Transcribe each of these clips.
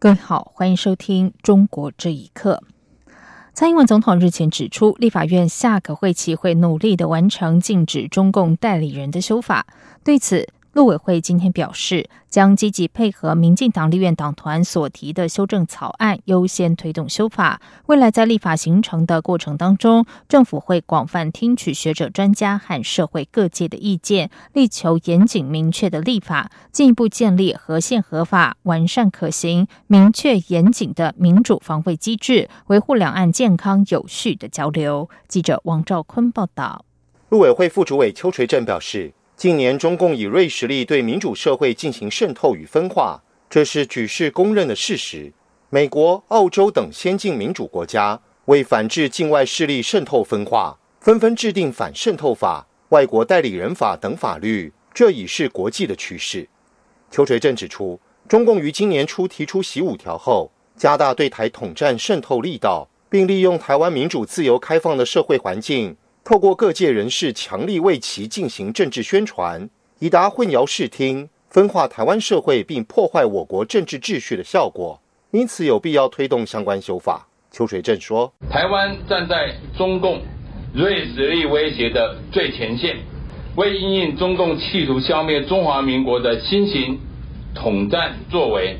各位好，欢迎收听《中国这一刻》。蔡英文总统日前指出，立法院下个会期会努力的完成禁止中共代理人的修法。对此，陆委会今天表示，将积极配合民进党立院党团所提的修正草案，优先推动修法。未来在立法形成的过程当中，政府会广泛听取学者、专家和社会各界的意见，力求严谨明确的立法，进一步建立合宪合法、完善可行、明确严谨的民主防卫机制，维护两岸健康有序的交流。记者王兆坤报道。陆委会副主委邱垂正表示。近年，中共以锐实力对民主社会进行渗透与分化，这是举世公认的事实。美国、澳洲等先进民主国家为反制境外势力渗透分化，纷纷制定反渗透法、外国代理人法等法律，这已是国际的趋势。邱垂正指出，中共于今年初提出“习五条”后，加大对台统战渗透力道，并利用台湾民主自由开放的社会环境。透过各界人士强力为其进行政治宣传，以达混淆视听、分化台湾社会并破坏我国政治秩序的效果，因此有必要推动相关修法。邱水正说：“台湾站在中共锐实力威胁的最前线，为应应中共企图消灭中华民国的新型统战作为，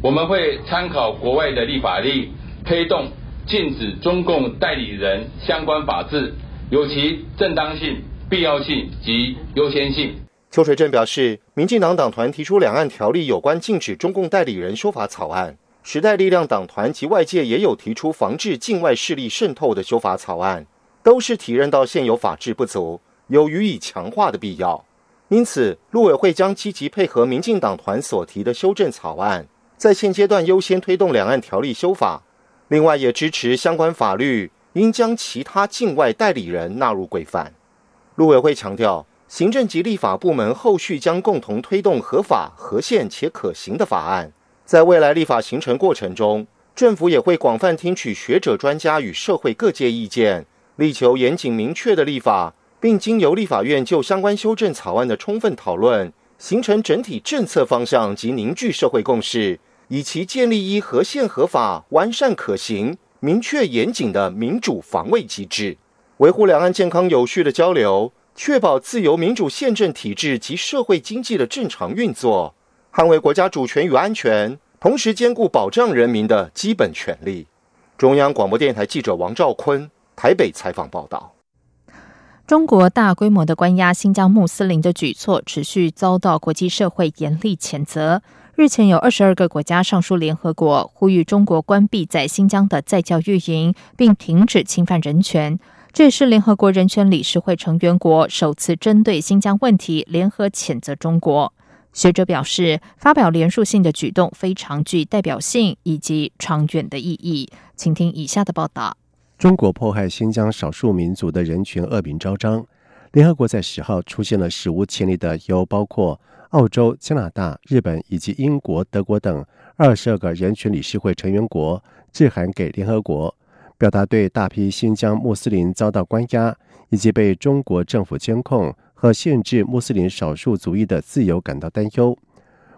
我们会参考国外的立法例，推动禁止中共代理人相关法制。”有其正当性、必要性及优先性。邱垂正表示，民进党党团提出两岸条例有关禁止中共代理人修法草案，时代力量党团及外界也有提出防治境外势力渗透的修法草案，都是体认到现有法制不足，有予以强化的必要。因此，陆委会将积极配合民进党团所提的修正草案，在现阶段优先推动两岸条例修法，另外也支持相关法律。应将其他境外代理人纳入规范。陆委会强调，行政及立法部门后续将共同推动合法、合宪且可行的法案。在未来立法形成过程中，政府也会广泛听取学者、专家与社会各界意见，力求严谨明确的立法，并经由立法院就相关修正草案的充分讨论，形成整体政策方向及凝聚社会共识，以其建立一合宪合法、完善可行。明确严谨的民主防卫机制，维护两岸健康有序的交流，确保自由民主宪政体制及社会经济的正常运作，捍卫国家主权与安全，同时兼顾保障人民的基本权利。中央广播电台记者王兆坤台北采访报道。中国大规模的关押新疆穆斯林的举措持续遭到国际社会严厉谴责。日前，有二十二个国家上书联合国，呼吁中国关闭在新疆的在教育营，并停止侵犯人权。这也是联合国人权理事会成员国首次针对新疆问题联合谴责中国。学者表示，发表连署性的举动非常具代表性以及长远的意义。请听以下的报道：中国迫害新疆少数民族的人权恶名昭彰，联合国在十号出现了史无前例的由包括。澳洲、加拿大、日本以及英国、德国等二十二个人权理事会成员国致函给联合国，表达对大批新疆穆斯林遭到关押以及被中国政府监控和限制穆斯林少数族裔的自由感到担忧。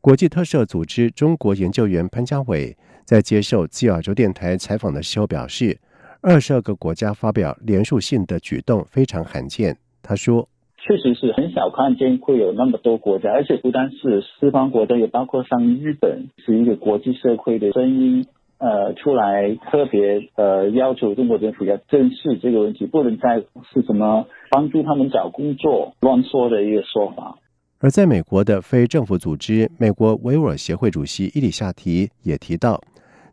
国际特赦组织中国研究员潘家伟在接受自由亚洲电台采访的时候表示：“二十二个国家发表连署性的举动非常罕见。”他说。确实是很少看见会有那么多国家，而且不单是西方国家，也包括像日本，是一个国际社会的声音，呃，出来特别呃要求中国政府要正视这个问题，不能再是什么帮助他们找工作乱说的一个说法。而在美国的非政府组织美国维吾尔协会主席伊里夏提也提到，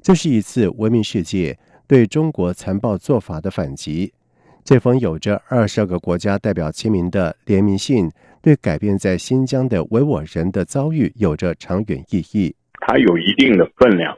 这是一次文明世界对中国残暴做法的反击。这封有着二十二个国家代表签名的联名信，对改变在新疆的维吾尔人的遭遇有着长远意义。它有一定的分量，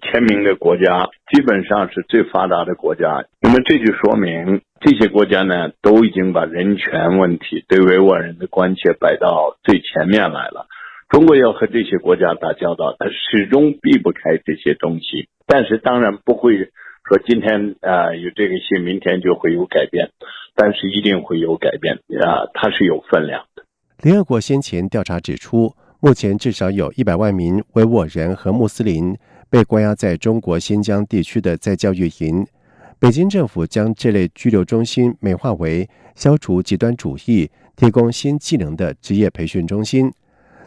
签名的国家，基本上是最发达的国家。那么这就说明这些国家呢，都已经把人权问题、对维吾尔人的关切摆到最前面来了。中国要和这些国家打交道，它始终避不开这些东西。但是当然不会说今天啊有这个信，明天就会有改变，但是一定会有改变啊，它是有分量的。联合国先前调查指出，目前至少有一百万名维吾尔人和穆斯林被关押在中国新疆地区的在教育营。北京政府将这类拘留中心美化为消除极端主义、提供新技能的职业培训中心。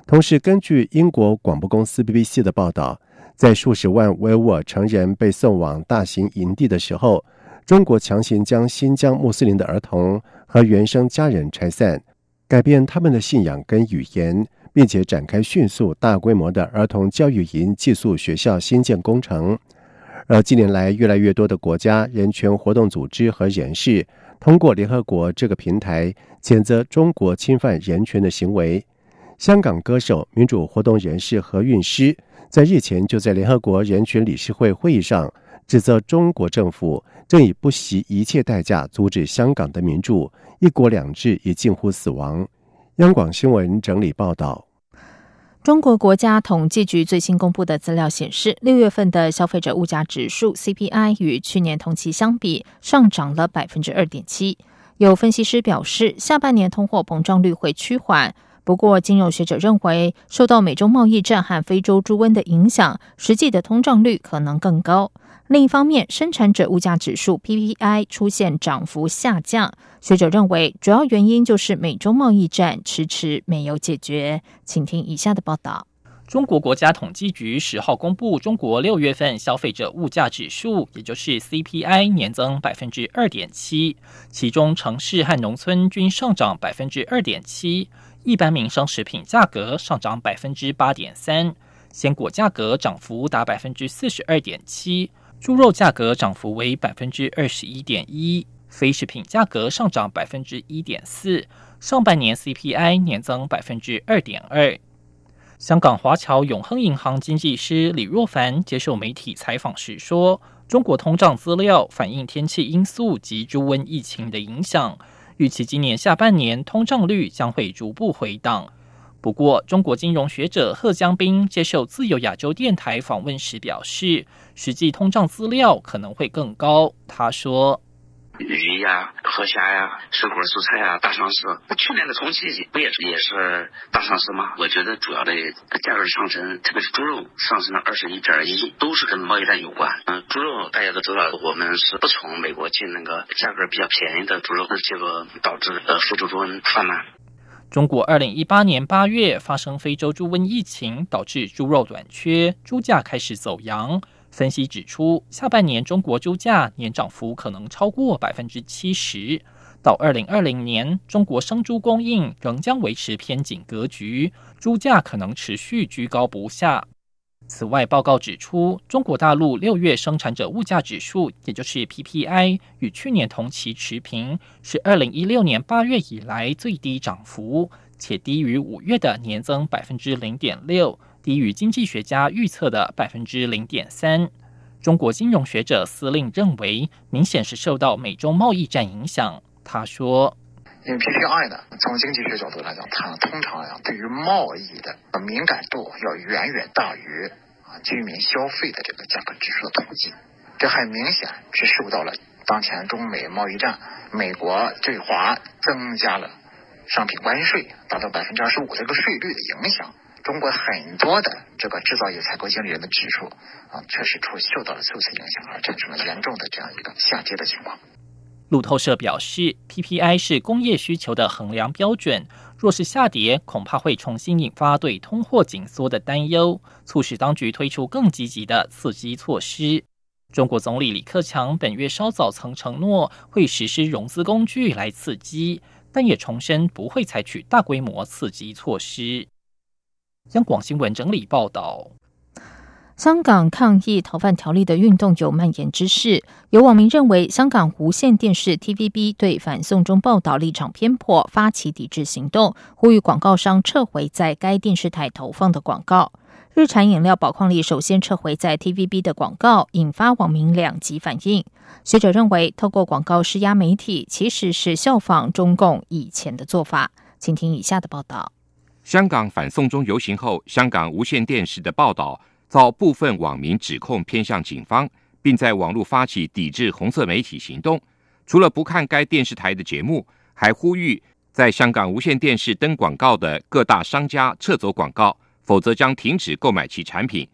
同时，根据英国广播公司 BBC 的报道，在数十万维吾尔成人被送往大型营地的时候，中国强行将新疆穆斯林的儿童和原生家人拆散，改变他们的信仰跟语言，并且展开迅速大规模的儿童教育营寄宿学校新建工程。而近年来，越来越多的国家、人权活动组织和人士通过联合国这个平台，谴责中国侵犯人权的行为。香港歌手、民主活动人士何韵诗在日前就在联合国人权理事会会议上指责中国政府正以不惜一切代价阻止香港的民主，一国两制已近乎死亡。央广新闻整理报道。中国国家统计局最新公布的资料显示，六月份的消费者物价指数 CPI 与去年同期相比上涨了百分之二点七。有分析师表示，下半年通货膨胀率会趋缓。不过，金融学者认为，受到美中贸易战和非洲猪瘟的影响，实际的通胀率可能更高。另一方面，生产者物价指数 PPI 出现涨幅下降，学者认为主要原因就是美中贸易战迟迟没有解决。请听以下的报道：中国国家统计局十号公布中国六月份消费者物价指数，也就是 CPI 年增百分之二点七，其中城市和农村均上涨百分之二点七。一般民生食品价格上涨百分之八点三，鲜果价格涨幅达百分之四十二点七，猪肉价格涨幅为百分之二十一点一，非食品价格上涨百分之一点四。上半年 CPI 年增百分之二点二。香港华侨永亨银行经济师李若凡接受媒体采访时说：“中国通胀资料反映天气因素及猪瘟疫情的影响。”预期今年下半年通胀率将会逐步回档。不过，中国金融学者贺江斌接受自由亚洲电台访问时表示，实际通胀资料可能会更高。他说。鱼呀、河虾呀、水果蔬菜呀大上市，那去年的同期不也是也是大上市吗？我觉得主要的价格上升，特别是猪肉上升了二十一点一，都是跟贸易战有关。嗯，猪肉大家都知道，我们是不从美国进那个价格比较便宜的猪肉，结果导致呃非洲猪瘟泛滥。中国二零一八年八月发生非洲猪瘟疫情，导致猪肉短缺，猪价开始走扬。分析指出，下半年中国猪价年涨幅可能超过百分之七十。到二零二零年，中国生猪供应仍将维持偏紧格局，猪价可能持续居高不下。此外，报告指出，中国大陆六月生产者物价指数，也就是 PPI，与去年同期持平，是二零一六年八月以来最低涨幅，且低于五月的年增百分之零点六。低于经济学家预测的百分之零点三。中国金融学者司令认为，明显是受到美中贸易战影响。他说：“因为 PPI 呢，从经济学角度来讲，它通常呀，对于贸易的敏感度要远远大于啊居民消费的这个价格指数的统计。这很明显是受到了当前中美贸易战，美国对华增加了商品关税，达到百分之二十五这个税率的影响。”中国很多的这个制造业采购经理人的指数啊，确实出受到了受此影响，而产生了严重的这样一个下跌的情况。路透社表示，PPI 是工业需求的衡量标准，若是下跌，恐怕会重新引发对通货紧缩的担忧，促使当局推出更积极的刺激措施。中国总理李克强本月稍早曾承诺会实施融资工具来刺激，但也重申不会采取大规模刺激措施。央广新闻整理报道：香港抗议逃犯条例的运动有蔓延之势，有网民认为香港无线电视 TVB 对反送中报道立场偏颇，发起抵制行动，呼吁广告商撤回在该电视台投放的广告。日产饮料宝矿力首先撤回在 TVB 的广告，引发网民两极反应。学者认为，透过广告施压媒体，其实是效仿中共以前的做法。请听以下的报道：香港反送中游行后，香港无线电视的报道遭部分网民指控偏向警方，并在网络发起抵制红色媒体行动。除了不看该电视台的节目，还呼吁在香港无线电视登广告的各大商家撤走广告。否则将停止购买其产品。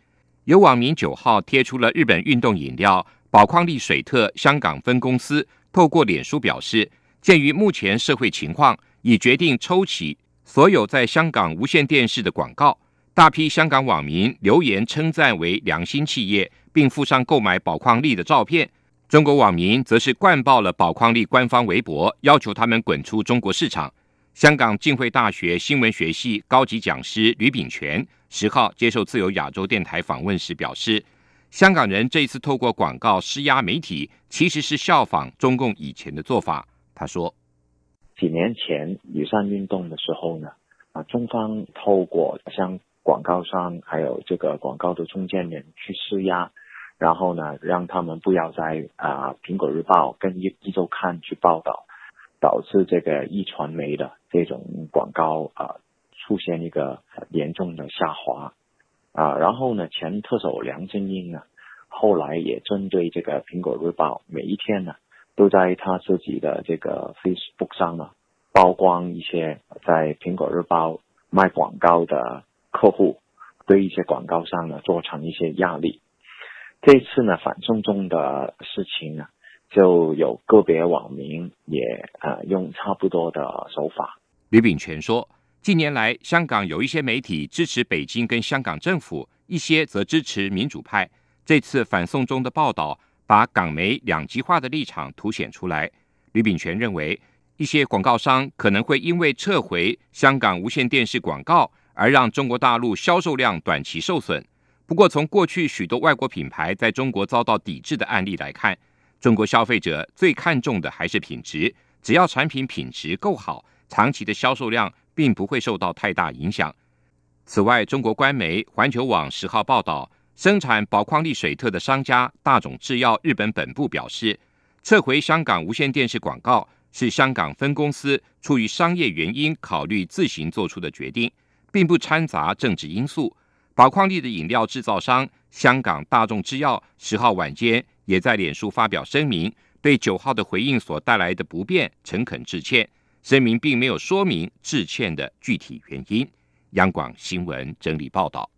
有网民九号贴出了日本运动饮料宝矿力水特香港分公司透过脸书表示，鉴于目前社会情况，已决定抽起所有在香港无线电视的广告。大批香港网民留言称赞为良心企业，并附上购买宝矿力的照片。中国网民则是灌爆了宝矿力官方微博，要求他们滚出中国市场。香港浸会大学新闻学系高级讲师吕炳全十号接受自由亚洲电台访问时表示，香港人这一次透过广告施压媒体，其实是效仿中共以前的做法。他说，几年前雨伞运动的时候呢，啊，中方透过向广告商还有这个广告的中间人去施压，然后呢，让他们不要在啊苹果日报跟一一周刊去报道。导致这个一传媒的这种广告啊出现一个严重的下滑啊，然后呢，前特首梁振英呢，后来也针对这个苹果日报，每一天呢都在他自己的这个 Facebook 上呢曝光一些在苹果日报卖广告的客户，对一些广告商呢做成一些压力。这次呢反送中的事情呢。就有个别网民也呃用差不多的手法。吕炳全说，近年来香港有一些媒体支持北京跟香港政府，一些则支持民主派。这次反送中的报道，把港媒两极化的立场凸显出来。吕炳全认为，一些广告商可能会因为撤回香港无线电视广告，而让中国大陆销售量短期受损。不过，从过去许多外国品牌在中国遭到抵制的案例来看，中国消费者最看重的还是品质，只要产品品质够好，长期的销售量并不会受到太大影响。此外，中国官媒环球网十号报道，生产宝矿力水特的商家大种制药日本本部表示，撤回香港无线电视广告是香港分公司出于商业原因考虑自行做出的决定，并不掺杂政治因素。宝矿力的饮料制造商香港大众制药十号晚间。也在脸书发表声明，对九号的回应所带来的不便诚恳致歉。声明并没有说明致歉的具体原因。央广新闻整理报道。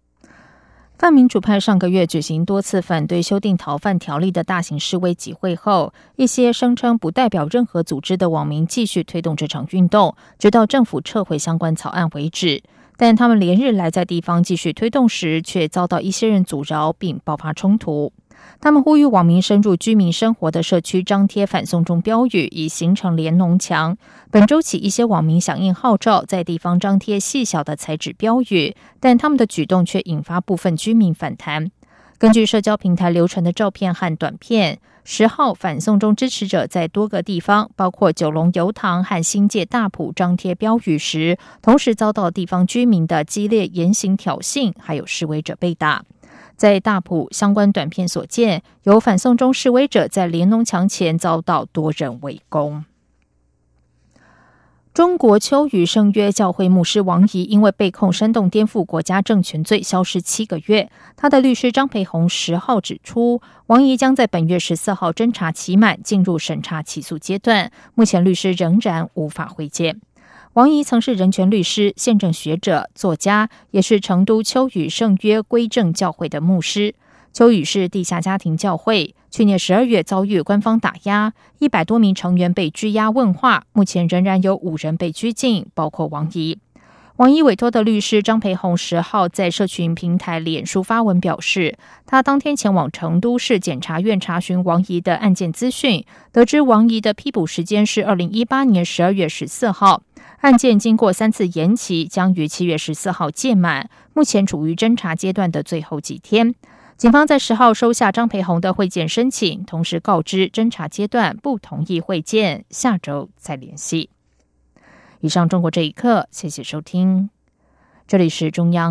泛民主派上个月举行多次反对修订逃犯条例的大型示威集会后，一些声称不代表任何组织的网民继续推动这场运动，直到政府撤回相关草案为止。但他们连日来在地方继续推动时，却遭到一些人阻挠，并爆发冲突。他们呼吁网民深入居民生活的社区，张贴反送中标语，以形成联农墙。本周起，一些网民响应号召，在地方张贴细小的彩纸标语，但他们的举动却引发部分居民反弹。根据社交平台流传的照片和短片，十号反送中支持者在多个地方，包括九龙油塘和新界大埔张贴标语时，同时遭到地方居民的激烈言行挑衅，还有示威者被打。在大埔相关短片所见，有反送中示威者在联农墙前遭到多人围攻。中国秋雨圣约教会牧师王怡因为被控煽动颠覆国家政权罪，消失七个月。他的律师张培红十号指出，王怡将在本月十四号侦查期满，进入审查起诉阶段。目前律师仍然无法会见。王怡曾是人权律师、宪政学者、作家，也是成都秋雨圣约归正教会的牧师。秋雨是地下家庭教会，去年十二月遭遇官方打压，一百多名成员被拘押问话，目前仍然有五人被拘禁，包括王怡。王怡委托的律师张培红十号在社群平台脸书发文表示，他当天前往成都市检察院查询王怡的案件资讯，得知王怡的批捕时间是二零一八年十二月十四号。案件经过三次延期，将于七月十四号届满，目前处于侦查阶段的最后几天。警方在十号收下张培红的会见申请，同时告知侦查阶段不同意会见，下周再联系。以上，中国这一刻，谢谢收听，这里是中央。